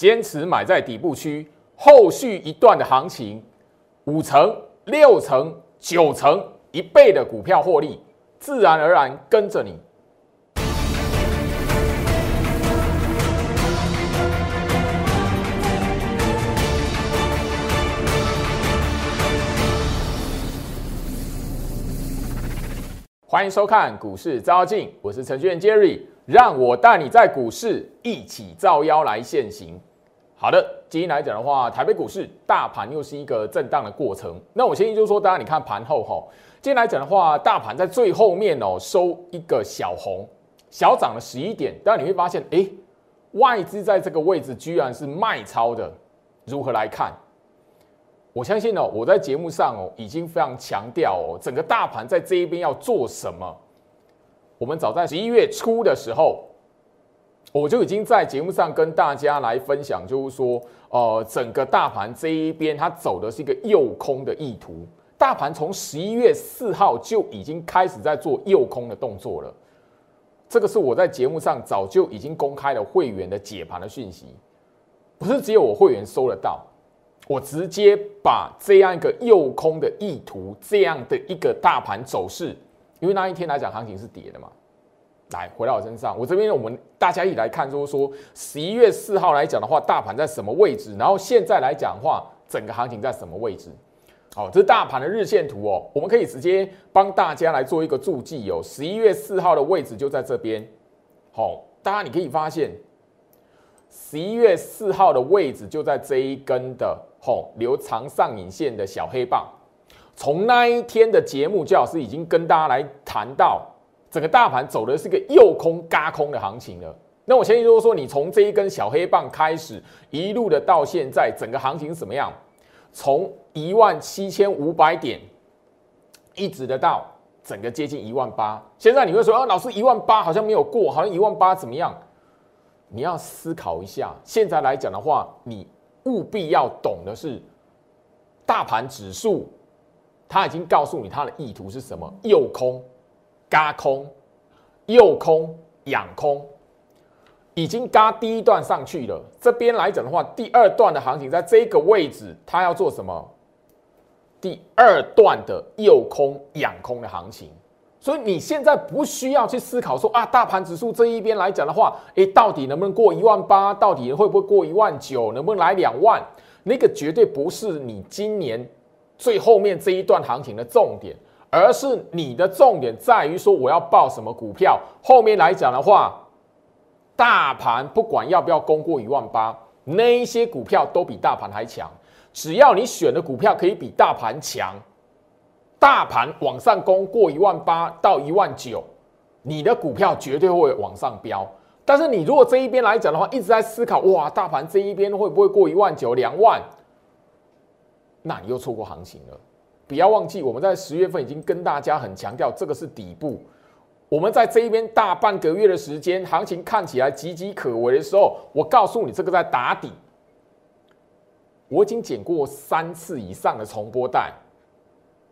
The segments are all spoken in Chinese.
坚持买在底部区，后续一段的行情，五成、六成、九成、一倍的股票获利，自然而然跟着你。欢迎收看股市招妖镜，我是程序员 Jerry，让我带你在股市一起造妖来现行。好的，今天来讲的话，台北股市大盘又是一个震荡的过程。那我先就是说，大家你看盘后哈，今天来讲的话，大盘在最后面哦收一个小红，小涨了十一点。但你会发现，哎，外资在这个位置居然是卖超的，如何来看？我相信哦，我在节目上哦已经非常强调哦，整个大盘在这一边要做什么。我们早在十一月初的时候，我就已经在节目上跟大家来分享，就是说，呃，整个大盘这一边它走的是一个诱空的意图。大盘从十一月四号就已经开始在做诱空的动作了。这个是我在节目上早就已经公开了会员的解盘的讯息，不是只有我会员收得到。我直接把这样一个诱空的意图，这样的一个大盘走势，因为那一天来讲行情是跌的嘛，来回到我身上，我这边我们大家一起来看，就是说十一月四号来讲的话，大盘在什么位置？然后现在来讲的话，整个行情在什么位置？好，这是大盘的日线图哦，我们可以直接帮大家来做一个注记哦。十一月四号的位置就在这边，好，大家你可以发现，十一月四号的位置就在这一根的。吼，留长上影线的小黑棒，从那一天的节目，教老师已经跟大家来谈到，整个大盘走的是个右空嘎空的行情了。那我相信就是说，你从这一根小黑棒开始，一路的到现在，整个行情怎么样？从一万七千五百点，一直的到整个接近一万八。现在你会说，啊，老师一万八好像没有过，好像一万八怎么样？你要思考一下，现在来讲的话，你。务必要懂的是，大盘指数，它已经告诉你它的意图是什么：诱空、嘎空、诱空、仰空，已经嘎第一段上去了。这边来讲的话，第二段的行情在这个位置，它要做什么？第二段的诱空、仰空的行情。所以你现在不需要去思考说啊，大盘指数这一边来讲的话，诶，到底能不能过一万八？到底会不会过一万九？能不能来两万？那个绝对不是你今年最后面这一段行情的重点，而是你的重点在于说我要报什么股票。后面来讲的话，大盘不管要不要攻过一万八，那一些股票都比大盘还强。只要你选的股票可以比大盘强。大盘往上攻过一万八到一万九，你的股票绝对会往上飙。但是你如果这一边来讲的话，一直在思考哇，大盘这一边会不会过一万九、两万？那你又错过行情了。不要忘记，我们在十月份已经跟大家很强调，这个是底部。我们在这一边大半个月的时间，行情看起来岌岌可危的时候，我告诉你，这个在打底。我已经剪过三次以上的重播带。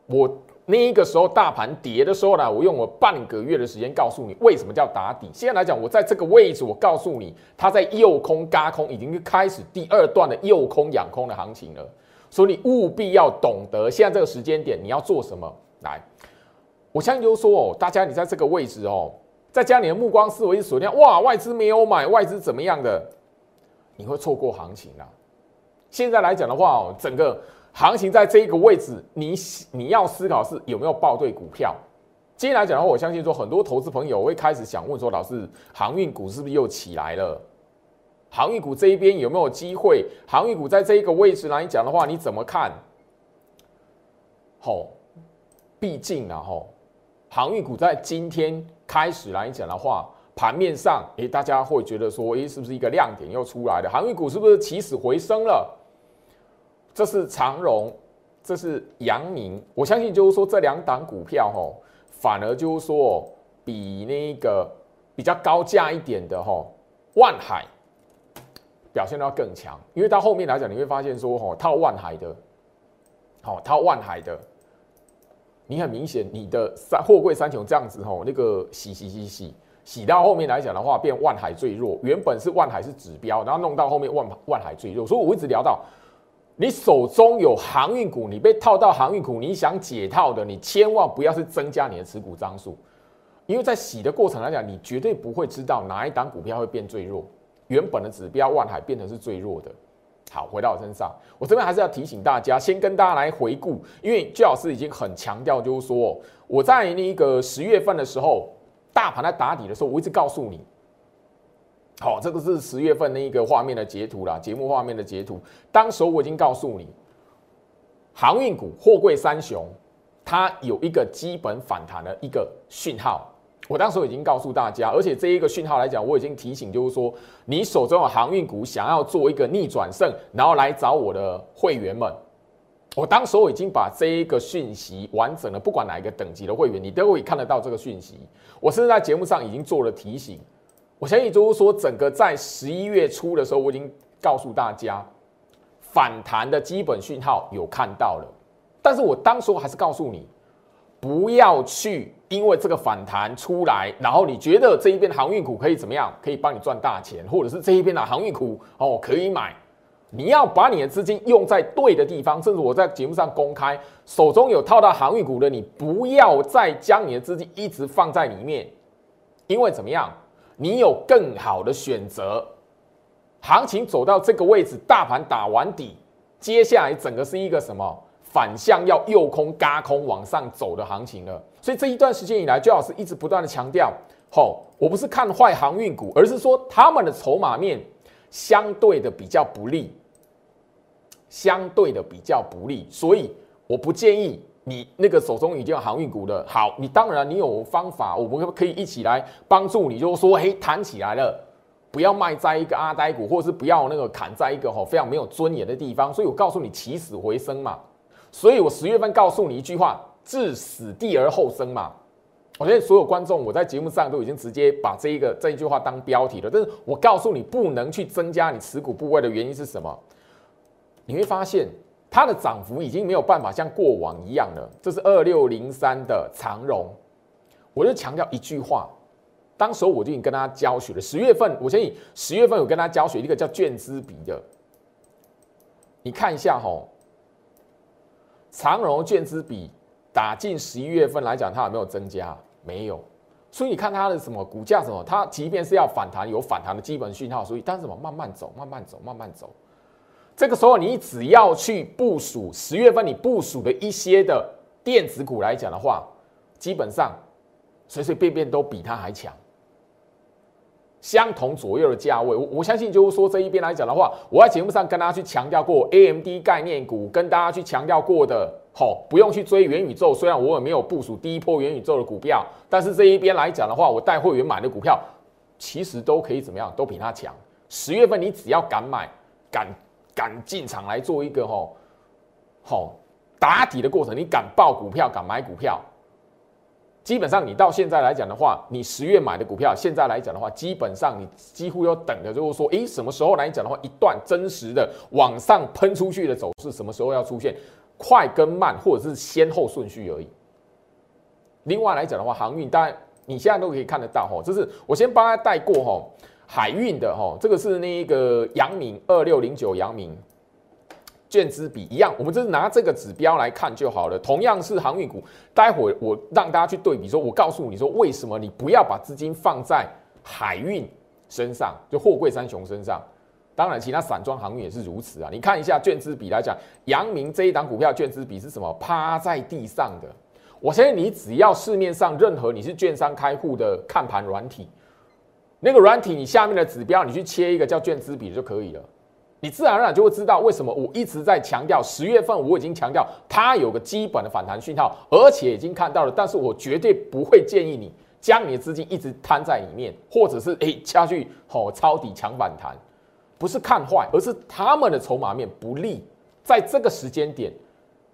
我那个时候大盘跌的时候呢，我用了半个月的时间告诉你为什么叫打底。现在来讲，我在这个位置，我告诉你，它在诱空、嘎空，已经开始第二段的诱空、养空的行情了。所以你务必要懂得现在这个时间点你要做什么。来，我相信就是说哦，大家你在这个位置哦，再将你的目光思维锁定，哇，外资没有买，外资怎么样的，你会错过行情啊。现在来讲的话哦，整个。行情在这一个位置，你你要思考是有没有报对股票。今天来讲的话，我相信说很多投资朋友会开始想问说，老师，航运股是不是又起来了？航运股这一边有没有机会？航运股在这一个位置来讲的话，你怎么看？好，毕竟啊，吼，航运股在今天开始来讲的话，盘面上，诶，大家会觉得说，诶，是不是一个亮点又出来了？航运股是不是起死回生了？这是长荣，这是阳明，我相信就是说这两档股票吼，反而就是说比那个比较高价一点的吼，万海表现要更强，因为到后面来讲，你会发现说吼，套万海的，好套万海的，你很明显你的三货柜三雄这样子吼，那个洗洗洗洗洗到后面来讲的话，变万海最弱。原本是万海是指标，然后弄到后面万万海最弱。所以我一直聊到，你手中有航运股，你被套到航运股，你想解套的，你千万不要是增加你的持股张数，因为在洗的过程来讲，你绝对不会知道哪一档股票会变最弱。原本的指标万海变成是最弱的。好，回到我身上，我这边还是要提醒大家，先跟大家来回顾，因为居老师已经很强调，就是说我在那个十月份的时候，大盘在打底的时候，我一直告诉你，好，这个是十月份那一个画面的截图啦，节目画面的截图，当时我已经告诉你，航运股、货柜三雄，它有一个基本反弹的一个讯号。我当时已经告诉大家，而且这一个讯号来讲，我已经提醒，就是说，你手中的航运股想要做一个逆转胜，然后来找我的会员们。我当时我已经把这一个讯息完整的，不管哪一个等级的会员，你都会看得到这个讯息。我甚至在节目上已经做了提醒。我相信就是说，整个在十一月初的时候，我已经告诉大家，反弹的基本讯号有看到了，但是我当时我还是告诉你。不要去，因为这个反弹出来，然后你觉得这一边航运股可以怎么样？可以帮你赚大钱，或者是这一边的航运股哦可以买。你要把你的资金用在对的地方，甚至我在节目上公开，手中有套到航运股的，你不要再将你的资金一直放在里面，因为怎么样？你有更好的选择。行情走到这个位置，大盘打完底，接下来整个是一个什么？反向要右空、嘎空往上走的行情了，所以这一段时间以来，最好是一直不断的强调，吼，我不是看坏航运股，而是说他们的筹码面相对的比较不利，相对的比较不利，所以我不建议你那个手中已经有航运股的，好，你当然你有方法，我们可以一起来帮助你，就说，嘿，弹起来了，不要卖在一个阿呆股，或者是不要那个砍在一个吼非常没有尊严的地方，所以我告诉你起死回生嘛。所以我十月份告诉你一句话：置死地而后生嘛。我觉得所有观众，我在节目上都已经直接把这一个这一句话当标题了。但是我告诉你，不能去增加你持股部位的原因是什么？你会发现它的涨幅已经没有办法像过往一样了。这是二六零三的长荣，我就强调一句话，当时候我就已经跟他教学了。十月份，我相信十月份有跟他教学一个叫卷资比的，你看一下吼。长荣券资比打进十一月份来讲，它有没有增加？没有。所以你看它的什么股价什么，它即便是要反弹，有反弹的基本讯号，所以但是什么慢慢走，慢慢走，慢慢走。这个时候你只要去部署十月份你部署的一些的电子股来讲的话，基本上随随便便都比它还强。相同左右的价位，我我相信就是说这一边来讲的话，我在节目上跟大家去强调过 A M D 概念股，跟大家去强调过的，好，不用去追元宇宙。虽然我也没有部署第一波元宇宙的股票，但是这一边来讲的话，我带会员买的股票，其实都可以怎么样，都比它强。十月份你只要敢买，敢敢进场来做一个吼，好打底的过程，你敢报股票，敢买股票。基本上，你到现在来讲的话，你十月买的股票，现在来讲的话，基本上你几乎要等的，就是说，诶，什么时候来讲的话，一段真实的往上喷出去的走势，什么时候要出现，快跟慢，或者是先后顺序而已。另外来讲的话，航运当然你现在都可以看得到哈，这是我先帮他带过哈，海运的哈，这个是那个阳明二六零九阳明。券资比一样，我们就是拿这个指标来看就好了。同样是航运股，待会我让大家去对比，说我告诉你说，为什么你不要把资金放在海运身上，就货柜三雄身上。当然，其他散装航运也是如此啊。你看一下券资比来讲，阳明这一档股票券资比是什么？趴在地上的。我相信你只要市面上任何你是券商开户的看盘软体，那个软体你下面的指标，你去切一个叫券资比就可以了。你自然而然就会知道为什么我一直在强调十月份我已经强调它有个基本的反弹讯号，而且已经看到了。但是我绝对不会建议你将你的资金一直摊在里面，或者是诶下去吼抄底抢反弹，不是看坏，而是他们的筹码面不利，在这个时间点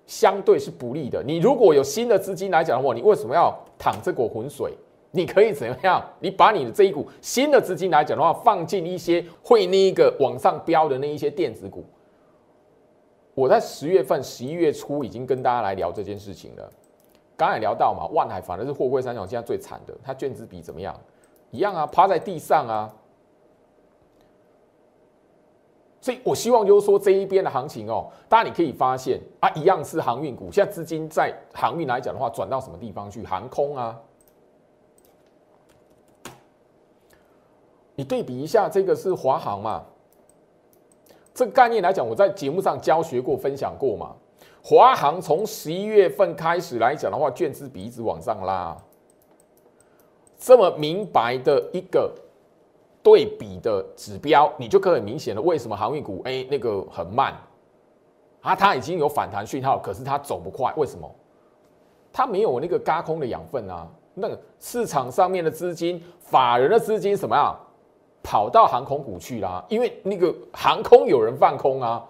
相对是不利的。你如果有新的资金来讲的话，你为什么要淌这股浑水？你可以怎么样？你把你的这一股新的资金来讲的话，放进一些会那一个往上飙的那一些电子股。我在十月份、十一月初已经跟大家来聊这件事情了。刚才聊到嘛，万海反而是货柜三雄现在最惨的，它卷资比怎么样？一样啊，趴在地上啊。所以我希望就是说这一边的行情哦，大家你可以发现啊，一样是航运股，现在资金在航运来讲的话，转到什么地方去？航空啊。你对比一下，这个是华航嘛？这个概念来讲，我在节目上教学过、分享过嘛。华航从十一月份开始来讲的话，券资比一直往上拉，这么明白的一个对比的指标，你就可以明显的，为什么航运股哎那个很慢啊？它已经有反弹讯号，可是它走不快，为什么？它没有那个嘎空的养分啊。那个市场上面的资金、法人的资金什么样？跑到航空股去啦，因为那个航空有人放空啊。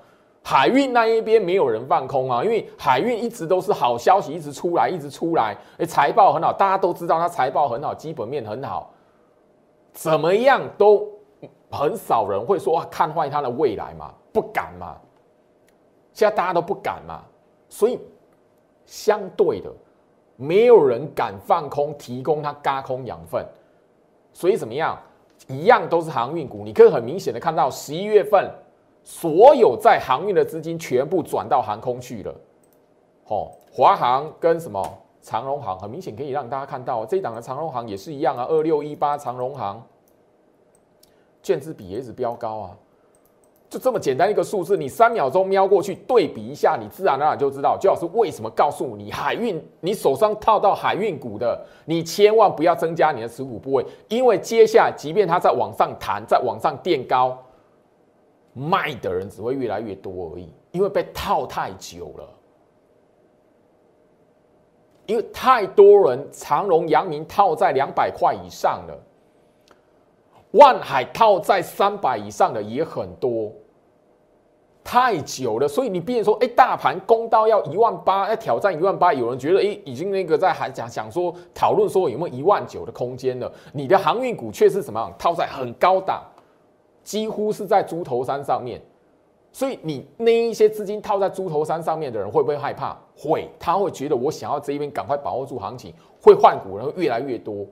海运那一边没有人放空啊，因为海运一直都是好消息，一直出来，一直出来。哎，财报很好，大家都知道它财报很好，基本面很好，怎么样都很少人会说看坏它的未来嘛，不敢嘛。现在大家都不敢嘛，所以相对的，没有人敢放空，提供它嘎空养分。所以怎么样，一样都是航运股，你可以很明显的看到十一月份。所有在航运的资金全部转到航空去了，哦，华航跟什么长荣航，很明显可以让大家看到，这档的长荣航也是一样啊，二六一八长荣航，券资比也一直飙高啊，就这么简单一个数字，你三秒钟瞄过去对比一下，你自然而然就知道，就老师为什么告诉你海运，你手上套到海运股的，你千万不要增加你的持股部位，因为接下来即便它在往上弹，在往上垫高。卖的人只会越来越多而已，因为被套太久了，因为太多人长荣、阳明套在两百块以上了，万海套在三百以上的也很多，太久了，所以你变说，哎，大盘攻到要一万八，要挑战一万八，有人觉得，哎，已经那个在还讲想说讨论说有没有一万九的空间了，你的航运股却是什么样套在很高档。几乎是在猪头山上面，所以你那一些资金套在猪头山上面的人会不会害怕？会，他会觉得我想要这一边赶快把握住行情，会换股然后越来越多。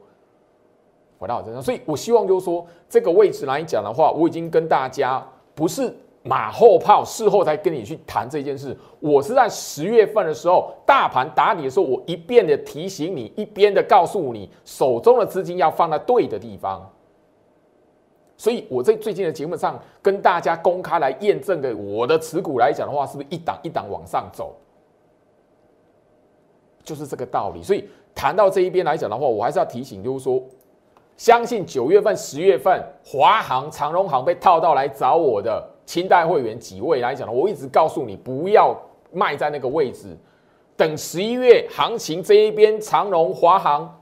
回到我身上，所以我希望就是说，这个位置来讲的话，我已经跟大家不是马后炮，事后才跟你去谈这件事。我是在十月份的时候，大盘打底的时候，我一边的提醒你，一边的告诉你，手中的资金要放在对的地方。所以我在最近的节目上跟大家公开来验证的，我的持股来讲的话，是不是一档一档往上走？就是这个道理。所以谈到这一边来讲的话，我还是要提醒，就是说，相信九月份、十月份，华航、长荣航被套到来找我的清代会员几位来讲呢，我一直告诉你不要卖在那个位置，等十一月行情这一边，长荣、华航。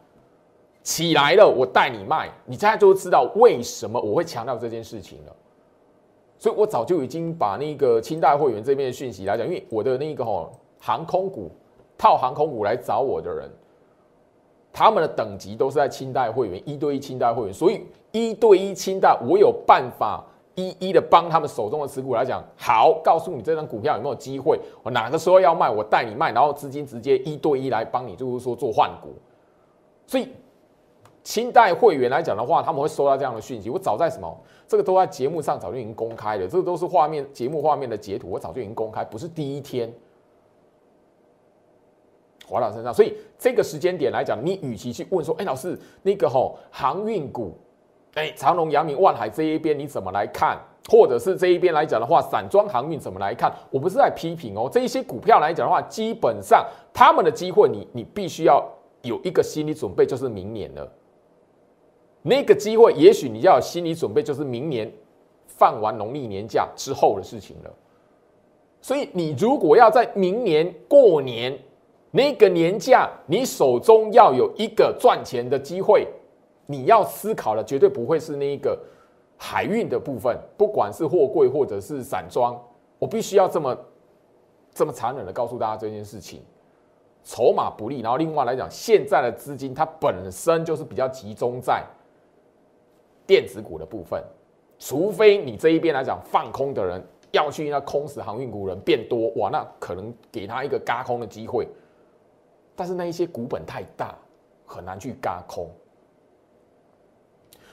起来了，我带你卖，你现在就知道为什么我会强调这件事情了。所以我早就已经把那个清代会员这边的讯息来讲，因为我的那个吼航空股套航空股来找我的人，他们的等级都是在清代会员一对一清代会员，所以一对一清代我有办法一一的帮他们手中的持股来讲，好，告诉你这张股票有没有机会，我哪个时候要卖，我带你卖，然后资金直接一对一来帮你，就是说做换股，所以。清代会员来讲的话，他们会收到这样的讯息。我早在什么，这个都在节目上早就已经公开了，这个都是画面节目画面的截图，我早就已经公开，不是第一天。华老身上，所以这个时间点来讲，你与其去问说，哎，老师那个吼航运股，哎，长隆、阳明、万海这一边你怎么来看？或者是这一边来讲的话，散装航运怎么来看？我不是在批评哦，这一些股票来讲的话，基本上他们的机会，你你必须要有一个心理准备，就是明年了。那个机会，也许你要有心理准备，就是明年放完农历年假之后的事情了。所以，你如果要在明年过年那个年假，你手中要有一个赚钱的机会，你要思考的绝对不会是那一个海运的部分，不管是货柜或者是散装，我必须要这么这么残忍的告诉大家这件事情，筹码不利。然后，另外来讲，现在的资金它本身就是比较集中在。电子股的部分，除非你这一边来讲放空的人要去那空死航运股人变多，哇，那可能给他一个嘎空的机会。但是那一些股本太大，很难去嘎空。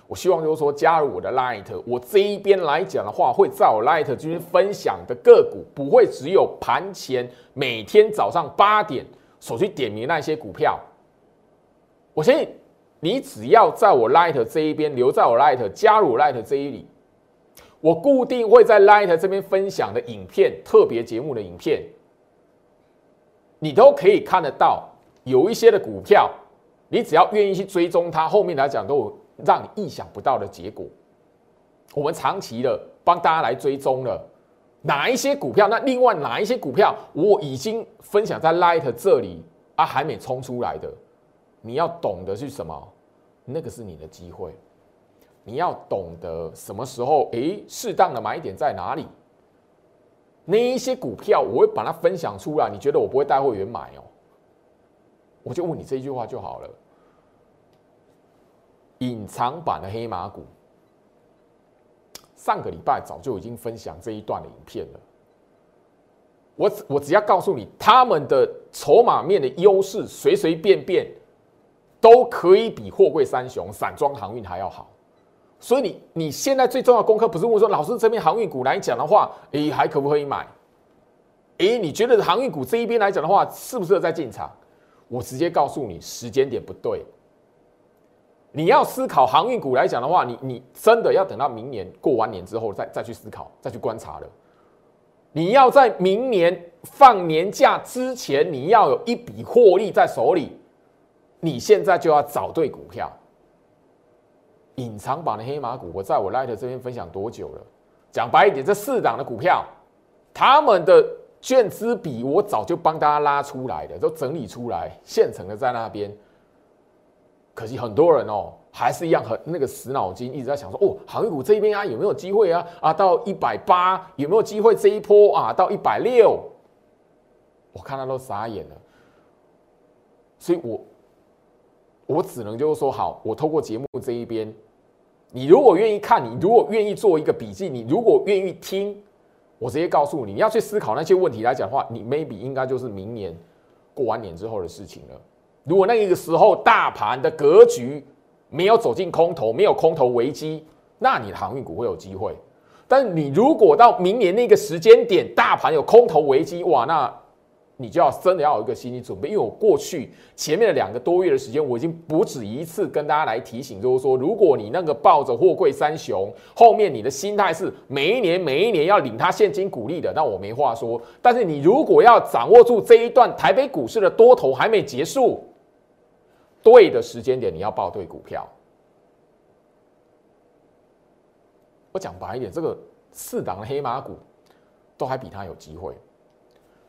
我希望就是说加入我的 Light，我这一边来讲的话，会在我 Light 这边分享的个股，不会只有盘前每天早上八点所去点名那些股票。我相信你只要在我 Light 这一边留在我 Light，加入 Light 这一里，我固定会在 Light 这边分享的影片、特别节目的影片，你都可以看得到。有一些的股票，你只要愿意去追踪它，后面来讲都有。让你意想不到的结果。我们长期的帮大家来追踪了哪一些股票？那另外哪一些股票我已经分享在 Light 这里啊，还没冲出来的，你要懂得是什么？那个是你的机会。你要懂得什么时候诶，适当的买点在哪里？那一些股票我会把它分享出来。你觉得我不会带会员买哦？我就问你这一句话就好了。隐藏版的黑马股，上个礼拜早就已经分享这一段的影片了。我我只要告诉你，他们的筹码面的优势，随随便便都可以比货柜三雄、散装航运还要好。所以你你现在最重要的功课，不是问说老师这边航运股来讲的话，诶还可不可以买？诶，你觉得航运股这一边来讲的话，适不适合再进场？我直接告诉你，时间点不对。你要思考航运股来讲的话，你你真的要等到明年过完年之后再再去思考，再去观察了。你要在明年放年假之前，你要有一笔获利在手里。你现在就要找对股票。隐藏版的黑马股，我在我 Light 这边分享多久了？讲白一点，这四档的股票，他们的券资比我早就帮大家拉出来的，都整理出来，现成的在那边。可惜很多人哦，还是一样很那个死脑筋，一直在想说哦，航运股这边啊有没有机会啊？啊，到一百八有没有机会？这一波啊，到一百六，我看他都傻眼了。所以我我只能就是说，好，我透过节目这一边，你如果愿意看，你如果愿意做一个笔记，你如果愿意听，我直接告诉你，你要去思考那些问题来讲的话，你 maybe 应该就是明年过完年之后的事情了。如果那个时候大盘的格局没有走进空头，没有空头危机，那你的航运股会有机会。但你如果到明年那个时间点，大盘有空头危机，哇，那。你就要真的要有一个心理准备，因为我过去前面的两个多月的时间，我已经不止一次跟大家来提醒，就是说，如果你那个抱着货柜三雄，后面你的心态是每一年每一年要领他现金股利的，那我没话说。但是你如果要掌握住这一段台北股市的多头还没结束，对的时间点，你要报对股票。我讲白一点，这个四档黑马股都还比他有机会。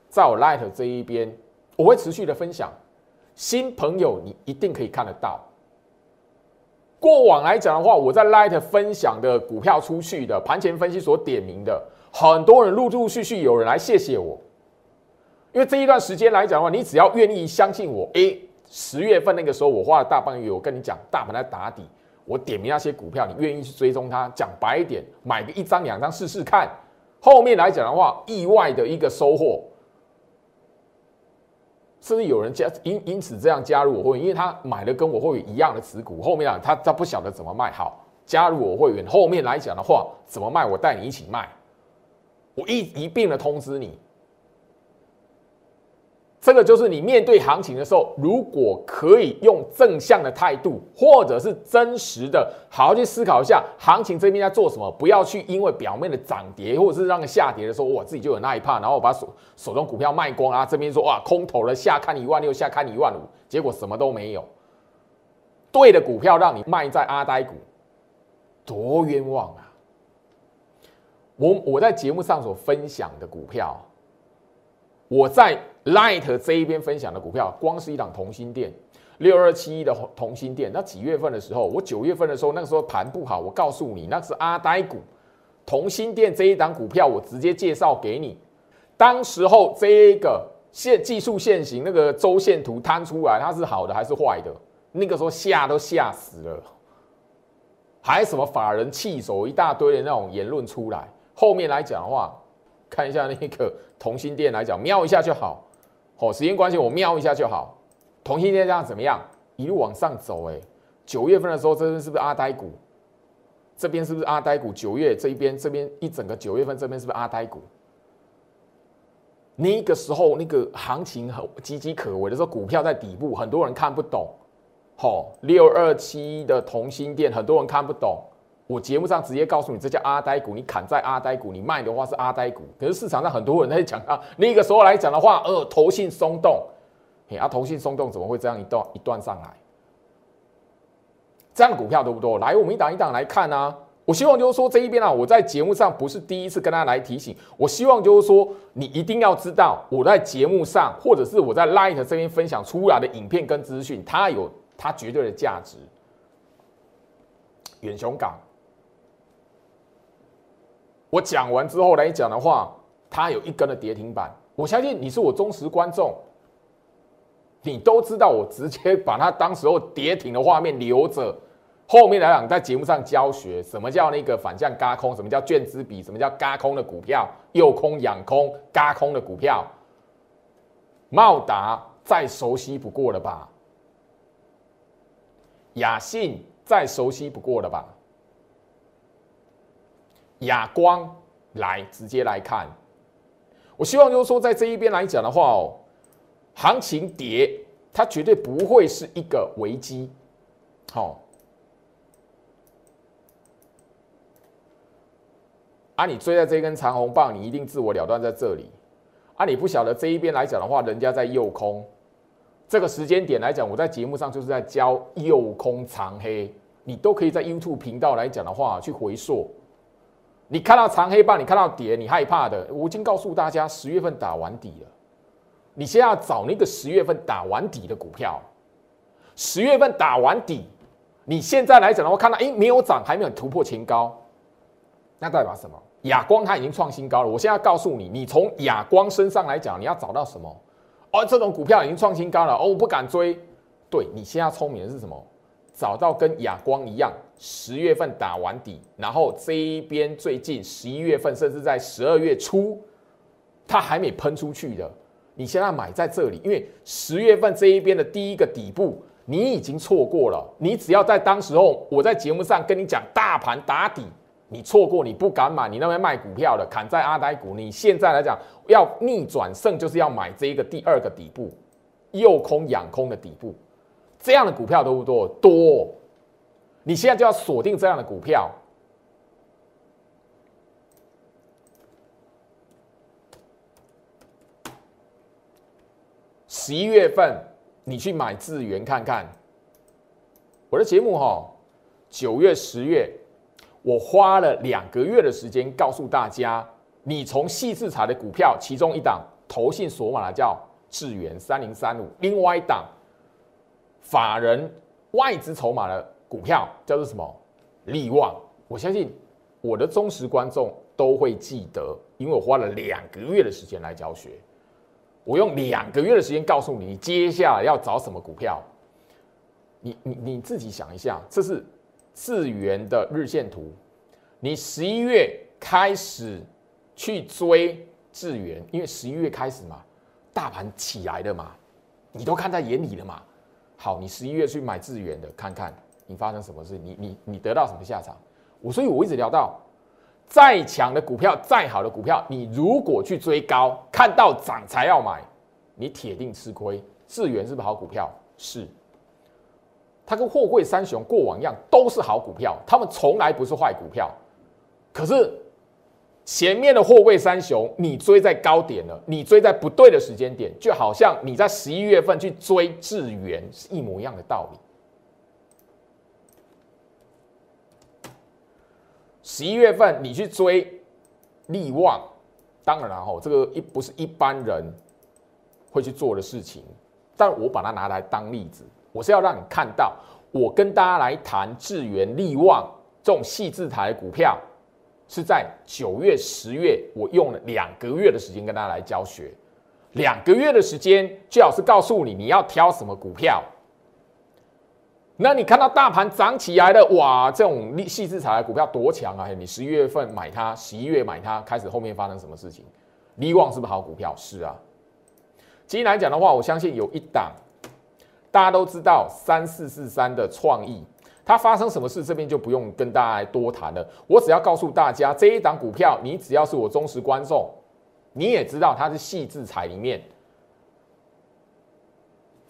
在我 Light 这一边，我会持续的分享新朋友，你一定可以看得到。过往来讲的话，我在 Light 分享的股票出去的盘前分析所点名的，很多人陆陆续续有人来谢谢我，因为这一段时间来讲的话，你只要愿意相信我，诶，十月份那个时候我花了大半个月，我跟你讲大盘在打底，我点名那些股票，你愿意去追踪它，讲白一点，买个一张两张试试看，后面来讲的话，意外的一个收获。甚至有人加因因此这样加入我会员，因为他买了跟我会员一样的持股，后面啊他他不晓得怎么卖好，加入我会员，后面来讲的话怎么卖，我带你一起卖，我一一并的通知你。这个就是你面对行情的时候，如果可以用正向的态度，或者是真实的，好好去思考一下行情这边在做什么，不要去因为表面的涨跌，或者是让下跌的时候，我自己就有那一怕，然后我把手手中股票卖光啊，这边说哇空头了，下看一万六，下看一万五，结果什么都没有。对的股票让你卖在阿呆股，多冤枉啊！我我在节目上所分享的股票。我在 Light 这一边分享的股票，光是一档同心店，六二七一的同心店，那几月份的时候，我九月份的时候，那个时候盘不好，我告诉你，那是阿呆股，同心店这一档股票，我直接介绍给你。当时候这个线技术线型那个周线图摊出来，它是好的还是坏的？那个时候吓都吓死了，还什么法人弃手一大堆的那种言论出来，后面来讲的话。看一下那个同心店来讲，瞄一下就好。哦，时间关系，我瞄一下就好。同心店这样怎么样？一路往上走，哎，九月份的时候，这边是不是阿呆股？这边是不是阿呆股？九月这一边，这边一整个九月份这边是不是阿呆股？那个时候那个行情很岌岌可危的时候，股票在底部，很多人看不懂。好，六二七的同心店，很多人看不懂。我节目上直接告诉你，这叫阿呆股，你砍在阿呆股，你卖的话是阿呆股。可是市场上很多人在讲啊，那个时候来讲的话，呃，头性松动，嘿，啊，头性松动怎么会这样一段一段上来？这样的股票多不多？来，我们一档一档来看啊。我希望就是说这一边啊，我在节目上不是第一次跟大家来提醒。我希望就是说，你一定要知道，我在节目上或者是我在 Light 这边分享出来的影片跟资讯，它有它绝对的价值。远雄港，我讲完之后来讲的话，它有一根的跌停板。我相信你是我忠实观众。你都知道，我直接把它当时候跌停的画面留着。后面来讲，在节目上教学什么叫那个反向嘎空，什么叫卷资比，什么叫嘎空的股票，诱空养空嘎空的股票，茂达再熟悉不过了吧？雅信再熟悉不过了吧？哑光来直接来看，我希望就是说，在这一边来讲的话哦。行情跌，它绝对不会是一个危机。好，啊，你追在这根长红棒，你一定自我了断在这里。啊，你不晓得这一边来讲的话，人家在诱空。这个时间点来讲，我在节目上就是在教诱空长黑，你都可以在 YouTube 频道来讲的话去回溯。你看到长黑棒，你看到跌，你害怕的，我已经告诉大家，十月份打完底了。你先要找那个十月份打完底的股票，十月份打完底，你现在来讲的话，看到哎没有涨，还没有突破前高，那代表什么？亚光它已经创新高了。我现在告诉你，你从亚光身上来讲，你要找到什么？哦，这种股票已经创新高了，哦，我不敢追。对你现在聪明的是什么？找到跟亚光一样，十月份打完底，然后这一边最近十一月份，甚至在十二月初，它还没喷出去的。你现在买在这里，因为十月份这一边的第一个底部你已经错过了。你只要在当时候我在节目上跟你讲大盘打底，你错过你不敢买，你那边卖股票的砍在阿呆股。你现在来讲要逆转胜，就是要买这一个第二个底部，诱空养空的底部，这样的股票多不多？多。你现在就要锁定这样的股票。十一月份，你去买智源看看。我的节目哈，九月、十月，我花了两个月的时间告诉大家，你从细制材的股票，其中一档投信索马的叫智源三零三五，另外一档法人外资筹码的股票叫做什么利旺。我相信我的忠实观众都会记得，因为我花了两个月的时间来教学。我用两个月的时间告诉你，接下来要找什么股票。你你你自己想一下，这是智元的日线图。你十一月开始去追智元，因为十一月开始嘛，大盘起来的嘛，你都看在眼里了嘛。好，你十一月去买智元的，看看你发生什么事，你你你得到什么下场。我所以，我一直聊到。再强的股票，再好的股票，你如果去追高，看到涨才要买，你铁定吃亏。智源是不是好股票？是。它跟货柜三雄过往一样，都是好股票，他们从来不是坏股票。可是前面的货柜三雄，你追在高点了，你追在不对的时间点，就好像你在十一月份去追智源是一模一样的道理。十一月份你去追利旺，当然了哈，这个一不是一般人会去做的事情。但我把它拿来当例子，我是要让你看到，我跟大家来谈智源、利旺这种细字台股票，是在九月、十月，我用了两个月的时间跟大家来教学，两个月的时间，最好是告诉你你要挑什么股票。那你看到大盘涨起来了，哇，这种细细材的股票多强啊！你十一月份买它，十一月买它，开始后面发生什么事情？利旺是不是好股票？是啊。今天来讲的话，我相信有一档，大家都知道三四四三的创意，它发生什么事，这边就不用跟大家多谈了。我只要告诉大家，这一档股票，你只要是我忠实观众，你也知道它是细制裁里面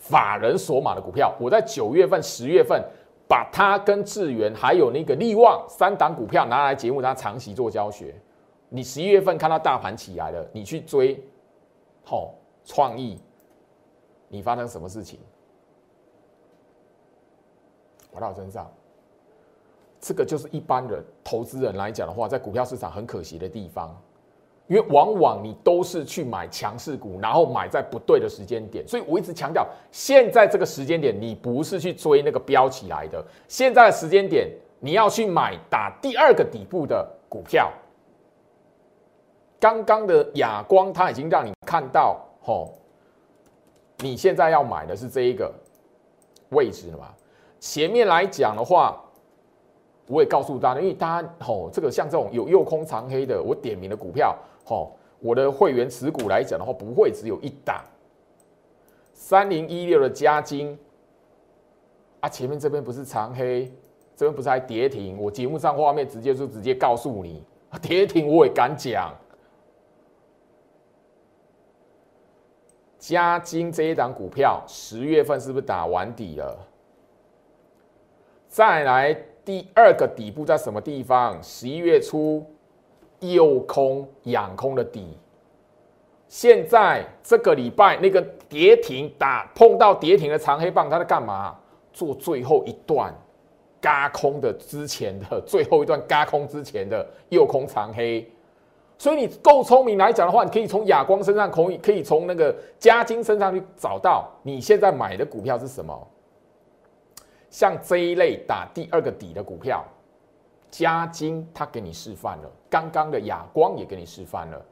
法人锁码的股票。我在九月份、十月份把它跟智源还有那个利旺三档股票拿来节目，它长期做教学。你十一月份看到大盘起来了，你去追，好创意，你发生什么事情？回到身上，这个就是一般人投资人来讲的话，在股票市场很可惜的地方，因为往往你都是去买强势股，然后买在不对的时间点。所以我一直强调，现在这个时间点，你不是去追那个飙起来的，现在的时间点，你要去买打第二个底部的股票。刚刚的哑光，它已经让你看到，吼，你现在要买的是这一个位置了吧？前面来讲的话，我也告诉大家，因为大家吼，这个像这种有右空长黑的，我点名的股票，吼，我的会员持股来讲的话，不会只有一档。三零一六的加金啊，前面这边不是长黑，这边不是还跌停？我节目上画面直接就直接告诉你，跌停我也敢讲。加金这一档股票，十月份是不是打完底了？再来第二个底部在什么地方？十一月初右空养空的底，现在这个礼拜那个跌停打碰到跌停的长黑棒，它在干嘛？做最后一段嘎空的之前的最后一段嘎空之前的右空长黑。所以你够聪明来讲的话，你可以从亚光身上可以可以从那个嘉金身上去找到你现在买的股票是什么。像这一类打第二个底的股票，嘉金他给你示范了，刚刚的亚光也给你示范了。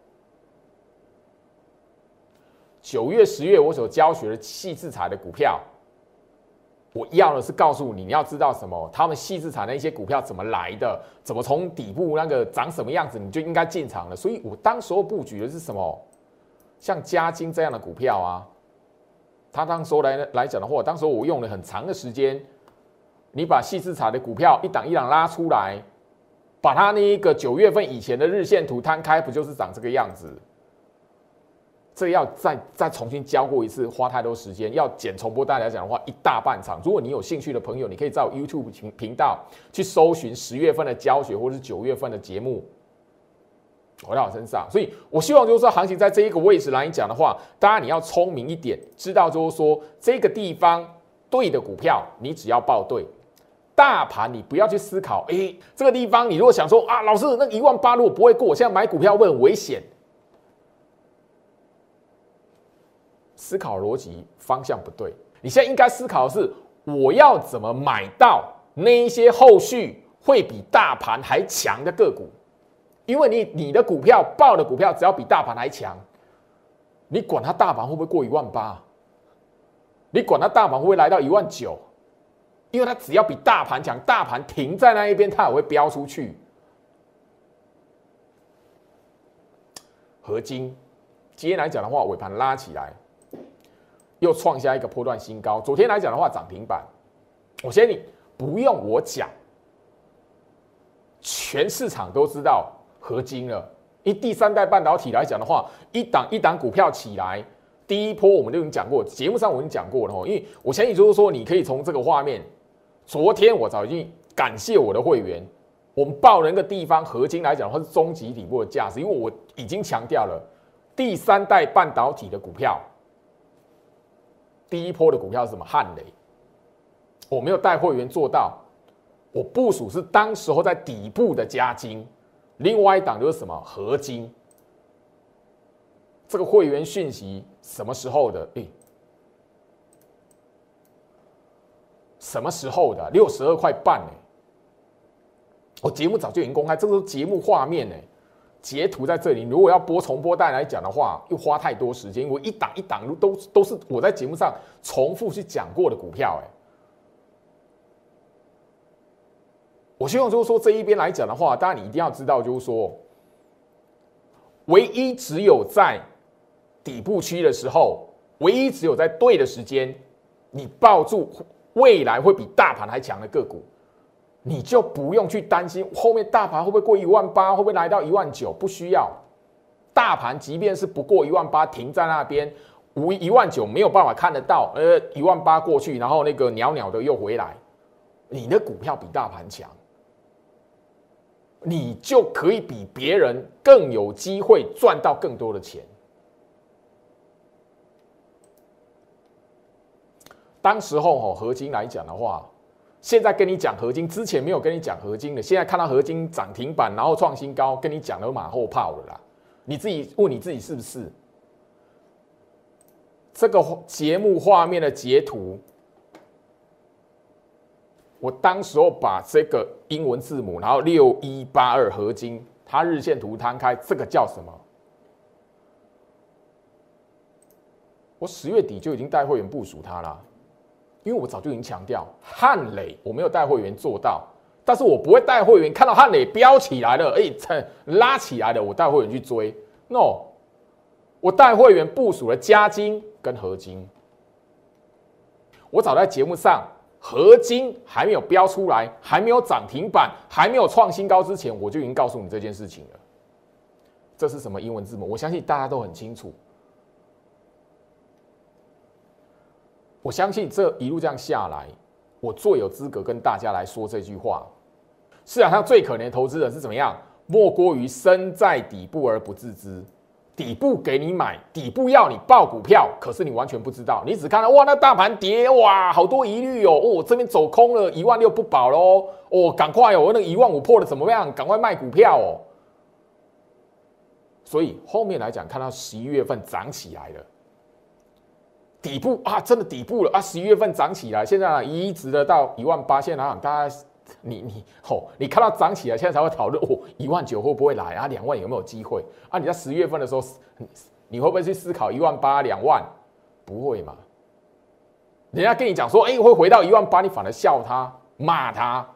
九月、十月我所教学的细制裁的股票，我要的是告诉你，你要知道什么？他们细制裁的一些股票怎么来的？怎么从底部那个长什么样子，你就应该进场了。所以我当时候布局的是什么？像嘉金这样的股票啊，他当时候来来讲的话，当时我用了很长的时间。你把细资产的股票一档一档拉出来，把它那一个九月份以前的日线图摊开，不就是长这个样子？这要再再重新教过一次，花太多时间。要剪重播大家讲的话，一大半场。如果你有兴趣的朋友，你可以在 YouTube 频频道去搜寻十月份的教学，或者是九月份的节目，回到我身上。所以我希望就是说，行情在这一个位置来讲的话，当然你要聪明一点，知道就是说这个地方对的股票，你只要报对。大盘你不要去思考，哎，这个地方你如果想说啊，老师那一万八如果不会过，我现在买股票会很危险。思考逻辑方向不对，你现在应该思考的是我要怎么买到那一些后续会比大盘还强的个股，因为你你的股票报的股票只要比大盘还强，你管它大盘会不会过一万八，你管它大盘会不会来到一万九。因为它只要比大盘强，大盘停在那一边，它也会飙出去。合金今天来讲的话，尾盘拉起来，又创下一个波段新高。昨天来讲的话，涨停板。我先你不用我讲，全市场都知道合金了。一第三代半导体来讲的话，一档一档股票起来，第一波我们都已经讲过，节目上我已经讲过了哈。因为我相信就是说，你可以从这个画面。昨天我早已经感谢我的会员，我们报了一个地方合金来讲，它是中级底部的价值，因为我已经强调了第三代半导体的股票，第一波的股票是什么？汉雷，我没有带会员做到，我部署是当时候在底部的加金，另外一档就是什么合金，这个会员讯息什么时候的？诶。什么时候的？六十二块半呢？我节目早就已经公开，这个是节目画面呢，截图在这里。如果要播重播带来讲的话，又花太多时间。我一档一档都都是我在节目上重复去讲过的股票，哎，我希望就是说这一边来讲的话，当然你一定要知道，就是说，唯一只有在底部区的时候，唯一只有在对的时间，你抱住。未来会比大盘还强的个股，你就不用去担心后面大盘会不会过一万八，会不会来到一万九，不需要。大盘即便是不过一万八，停在那边，无一万九没有办法看得到，呃，一万八过去，然后那个袅袅的又回来，你的股票比大盘强，你就可以比别人更有机会赚到更多的钱。当时候哦，合金来讲的话，现在跟你讲合金，之前没有跟你讲合金的，现在看到合金涨停板，然后创新高，跟你讲了马后炮了啦。你自己问你自己是不是？这个节目画面的截图，我当时候把这个英文字母，然后六一八二合金，它日线图摊开，这个叫什么？我十月底就已经带会员部署它了。因为我早就已经强调，汉磊我没有带会员做到，但是我不会带会员看到汉磊飙起来了，哎，拉起来了，我带会员去追。No，我带会员部署了加金跟合金。我早在节目上，合金还没有标出来，还没有涨停板，还没有创新高之前，我就已经告诉你这件事情了。这是什么英文字母？我相信大家都很清楚。我相信这一路这样下来，我最有资格跟大家来说这句话。市场上最可怜的投资人是怎么样？莫过于身在底部而不自知。底部给你买，底部要你报股票，可是你完全不知道，你只看到哇，那大盘跌哇，好多疑虑哦，哦，这边走空了一万六不保喽，哦，赶快哦，那一万五破了怎么样？赶快卖股票哦。所以后面来讲，看到十一月份涨起来了。底部啊，真的底部了啊！十一月份涨起来，现在一直的到一万八，现在大家，你你吼，你看到涨起来，现在才会讨论哦，一万九会不会来啊？两万有没有机会啊？你在十月份的时候，你会不会去思考一万八、两万？不会嘛？人家跟你讲说，哎，会回到一万八，你反而笑他、骂他，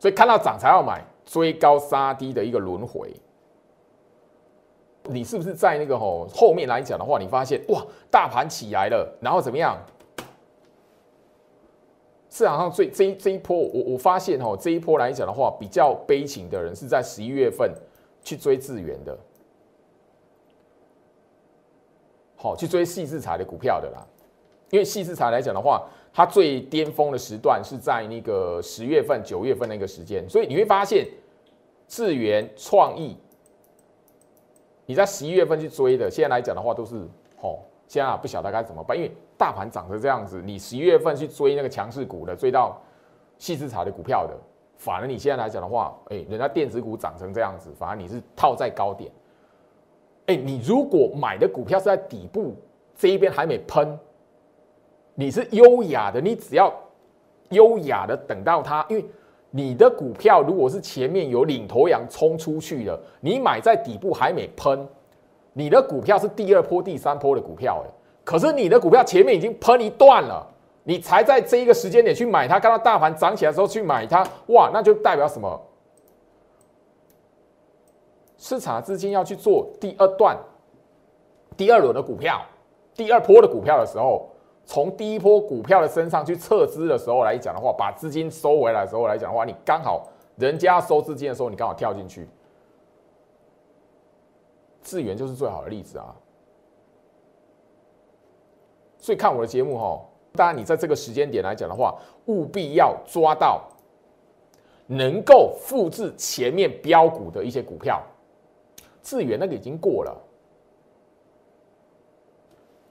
所以看到涨才要买，追高杀低的一个轮回。你是不是在那个吼后面来讲的话，你发现哇，大盘起来了，然后怎么样？市场上最这一这一波，我我发现哦，这一波来讲的话，比较悲情的人是在十一月份去追智源的，好去追细制材的股票的啦。因为细制材来讲的话，它最巅峰的时段是在那个十月份、九月份那个时间，所以你会发现智源创意。你在十一月份去追的，现在来讲的话都是哦，现在不晓得该怎么办，因为大盘涨成这样子，你十一月份去追那个强势股的，追到细资产的股票的，反而你现在来讲的话，哎，人家电子股涨成这样子，反而你是套在高点。哎，你如果买的股票是在底部这一边还没喷，你是优雅的，你只要优雅的等到它，因为。你的股票如果是前面有领头羊冲出去了，你买在底部还没喷，你的股票是第二波、第三波的股票，哎，可是你的股票前面已经喷一段了，你才在这一个时间点去买它，看到大盘涨起来的时候去买它，哇，那就代表什么？市场资金要去做第二段、第二轮的股票、第二波的股票的时候。从第一波股票的身上去撤资的时候来讲的话，把资金收回来的时候来讲的话，你刚好人家收资金的时候，你刚好跳进去。智源就是最好的例子啊。所以看我的节目哈，当然你在这个时间点来讲的话，务必要抓到能够复制前面标股的一些股票。智源那个已经过了。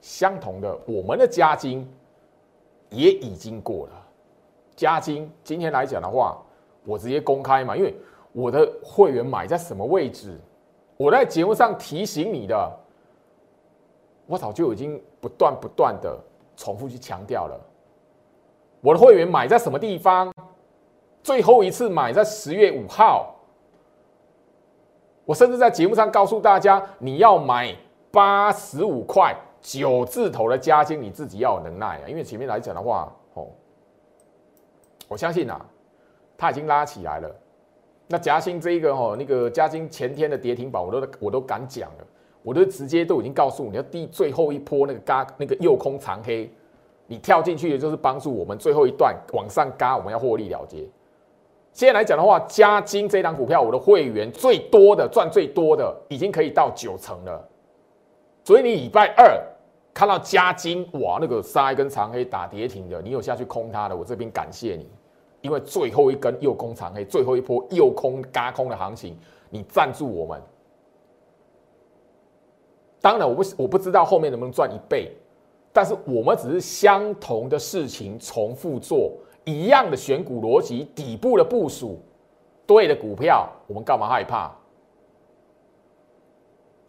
相同的，我们的加金也已经过了。加金今天来讲的话，我直接公开嘛，因为我的会员买在什么位置，我在节目上提醒你的，我早就已经不断不断的重复去强调了。我的会员买在什么地方？最后一次买在十月五号。我甚至在节目上告诉大家，你要买八十五块。九字头的加金，你自己要有能耐啊！因为前面来讲的话，哦，我相信啊，它已经拉起来了。那夹心这一个哦，那个加金前天的跌停板，我都我都敢讲了，我都直接都已经告诉你，要第最后一波那个嘎那个右空长黑，你跳进去的就是帮助我们最后一段往上嘎，我们要获利了结。现在来讲的话，加金这档股票，我的会员最多的赚最多的已经可以到九成了。所以你礼拜二看到加金哇，那个杀一根长黑打跌停的，你有下去空它的，我这边感谢你，因为最后一根又空长黑，最后一波又空嘎空的行情，你赞助我们。当然，我不我不知道后面能不能赚一倍，但是我们只是相同的事情重复做。一样的选股逻辑，底部的部署，对的股票，我们干嘛害怕？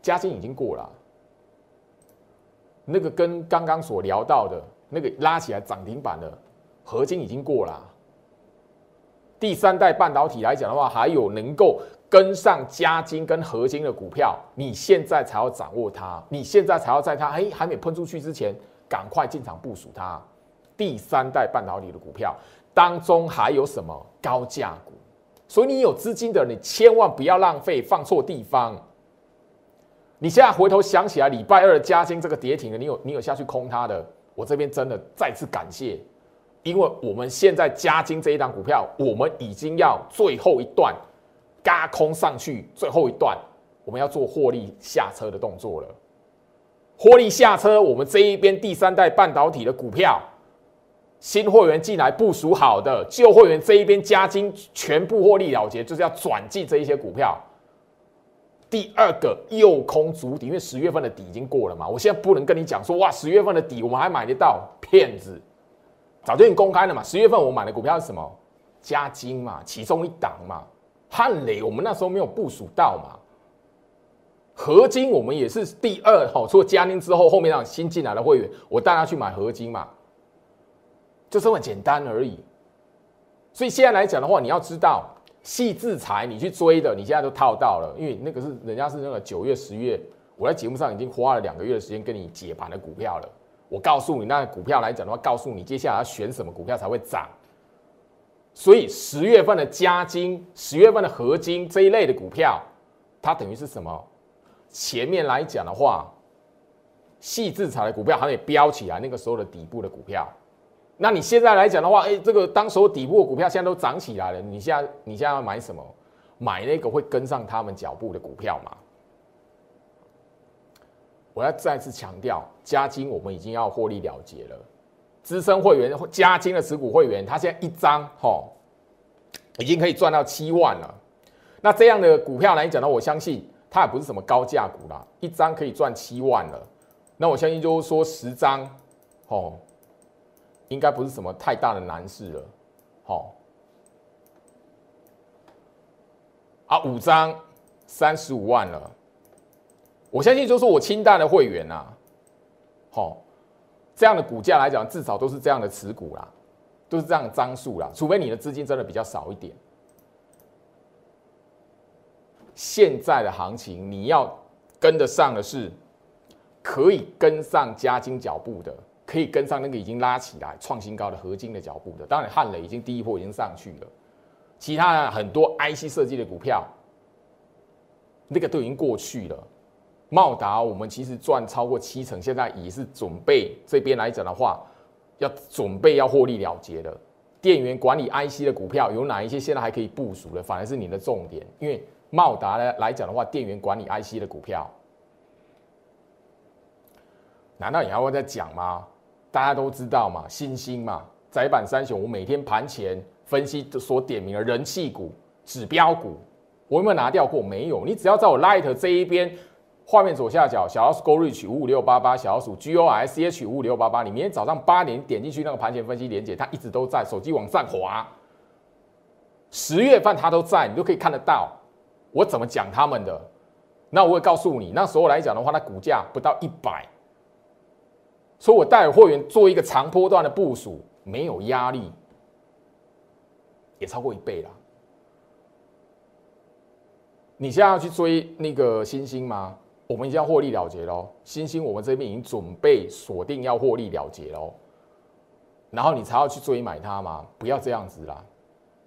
加金已经过了，那个跟刚刚所聊到的那个拉起来涨停板的合金已经过了。第三代半导体来讲的话，还有能够跟上加金跟合金的股票，你现在才要掌握它，你现在才要在它哎还没喷出去之前，赶快进场部署它。第三代半导体的股票当中还有什么高价股？所以你有资金的，你千万不要浪费，放错地方。你现在回头想起来，礼拜二加金这个跌停的，你有你有下去空它的，我这边真的再次感谢，因为我们现在加金这一档股票，我们已经要最后一段嘎空上去，最后一段我们要做获利下车的动作了。获利下车，我们这一边第三代半导体的股票。新会员进来部署好的，旧会员这一边加金全部获利了结，就是要转进这一些股票。第二个诱空足底，因为十月份的底已经过了嘛，我现在不能跟你讲说哇，十月份的底我们还买得到，骗子，早就已经公开了嘛。十月份我买的股票是什么？加金嘛，其中一档嘛。汉雷我们那时候没有部署到嘛。合金我们也是第二，好，除了加金之后，后面让新进来的会员，我带他去买合金嘛。就这么简单而已，所以现在来讲的话，你要知道细制裁你去追的，你现在都套到了，因为那个是人家是那个九月、十月，我在节目上已经花了两个月的时间跟你解盘的股票了。我告诉你，那股票来讲的话，告诉你接下来要选什么股票才会涨。所以十月份的加金、十月份的合金这一类的股票，它等于是什么？前面来讲的话，细制裁的股票还得飙起来，那个时候的底部的股票。那你现在来讲的话，哎，这个当时底部股票现在都涨起来了，你现在你现在要买什么？买那个会跟上他们脚步的股票嘛？我要再次强调，加金我们已经要获利了结了。资深会员加金的持股会员，他现在一张吼，已经可以赚到七万了。那这样的股票来讲呢，我相信它也不是什么高价股啦，一张可以赚七万了。那我相信就是说十张，吼。应该不是什么太大的难事了，好，啊，五张三十五万了，我相信就是我清淡的会员呐，好，这样的股价来讲，至少都是这样的持股啦，都是这样的张数啦，除非你的资金真的比较少一点。现在的行情，你要跟得上的是可以跟上加金脚步的。可以跟上那个已经拉起来创新高的合金的脚步的，当然汉磊已经第一波已经上去了，其他的很多 IC 设计的股票，那个都已经过去了。茂达我们其实赚超过七成，现在也是准备这边来讲的话，要准备要获利了结的。电源管理 IC 的股票有哪一些现在还可以部署的，反而是你的重点，因为茂达呢来讲的话，电源管理 IC 的股票，难道你还会再讲吗？大家都知道嘛，新兴嘛，窄板三雄，我每天盘前分析所点名的人气股、指标股，我有没有拿掉过？没有。你只要在我 Light 这一边，画面左下角小老鼠 Go Reach 五五六八八，小老鼠 G O S H 五五六八八，你明天早上八点点进去那个盘前分析连接，它一直都在，手机往上滑。十月份它都在，你都可以看得到。我怎么讲他们的？那我会告诉你，那时候来讲的话，它股价不到一百。所以，我带会员做一个长波段的部署，没有压力，也超过一倍了。你现在要去追那个星星吗？我们已经要获利了结喽。星星，我们这边已经准备锁定要获利了结喽。然后你才要去追买它吗？不要这样子啦。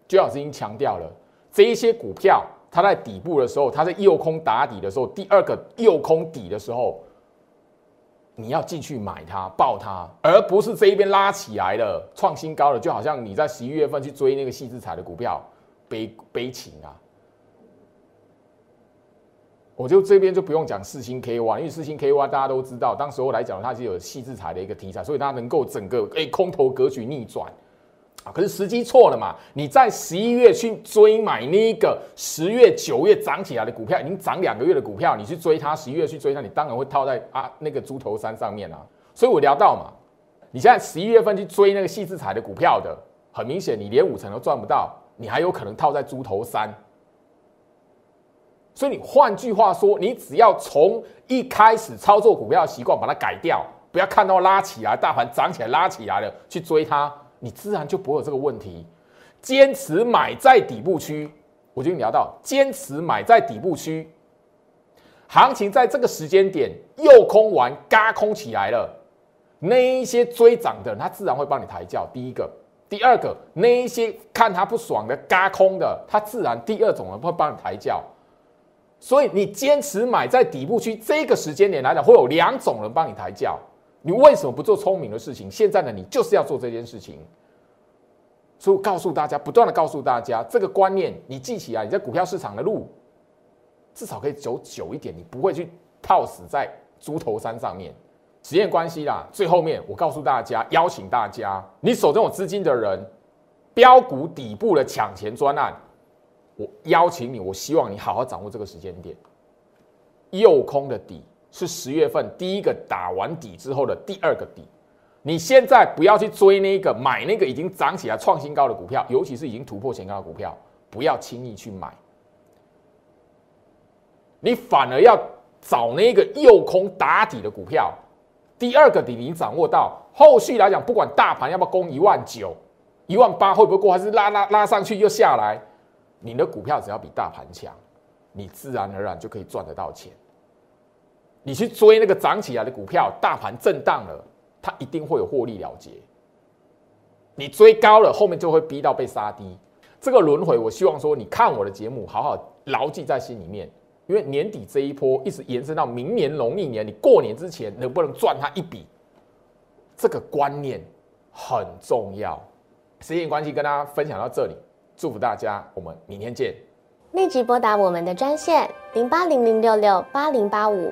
就老师已经强调了，这一些股票，它在底部的时候，它在右空打底的时候，第二个右空底的时候。你要进去买它、抱它，而不是这一边拉起来了、创新高了，就好像你在十一月份去追那个细资彩的股票，悲悲情啊！我就这边就不用讲四星 K Y，因为四星 K Y 大家都知道，当时候来讲它是有细资彩的一个题材，所以它能够整个哎空头格局逆转。啊，可是时机错了嘛？你在十一月去追买那个十月、九月涨起来的股票，已经涨两个月的股票，你去追它，十一月去追它，你当然会套在啊那个猪头山上面啊。所以我聊到嘛，你现在十一月份去追那个细字彩的股票的，很明显你连五成都赚不到，你还有可能套在猪头山。所以你换句话说，你只要从一开始操作股票的习惯把它改掉，不要看到拉起来，大盘涨起来拉起来了去追它。你自然就不会有这个问题。坚持买在底部区，我就聊到坚持买在底部区，行情在这个时间点又空完，嘎空起来了，那一些追涨的，他自然会帮你抬轿。第一个，第二个，那一些看他不爽的嘎空的，他自然第二种人会帮你抬轿。所以你坚持买在底部区，这个时间点来讲，会有两种人帮你抬轿。你为什么不做聪明的事情？现在呢，你就是要做这件事情。所以告诉大家，不断的告诉大家这个观念，你记起来，你在股票市场的路至少可以走久一点，你不会去套死在猪头山上面。时间关系啦，最后面我告诉大家，邀请大家，你手中有资金的人，标股底部的抢钱专案，我邀请你，我希望你好好掌握这个时间点，右空的底。是十月份第一个打完底之后的第二个底，你现在不要去追那个买那个已经涨起来创新高的股票，尤其是已经突破前高的股票，不要轻易去买。你反而要找那个右空打底的股票，第二个底你掌握到，后续来讲，不管大盘要不要攻一万九、一万八会不会过，还是拉拉拉上去又下来，你的股票只要比大盘强，你自然而然就可以赚得到钱。你去追那个涨起来的股票，大盘震荡了，它一定会有获利了结。你追高了，后面就会逼到被杀低。这个轮回，我希望说，你看我的节目，好好牢记在心里面。因为年底这一波一直延伸到明年农历年，你过年之前能不能赚它一笔，这个观念很重要。时间关系，跟大家分享到这里，祝福大家，我们明天见。立即拨打我们的专线零八零零六六八零八五。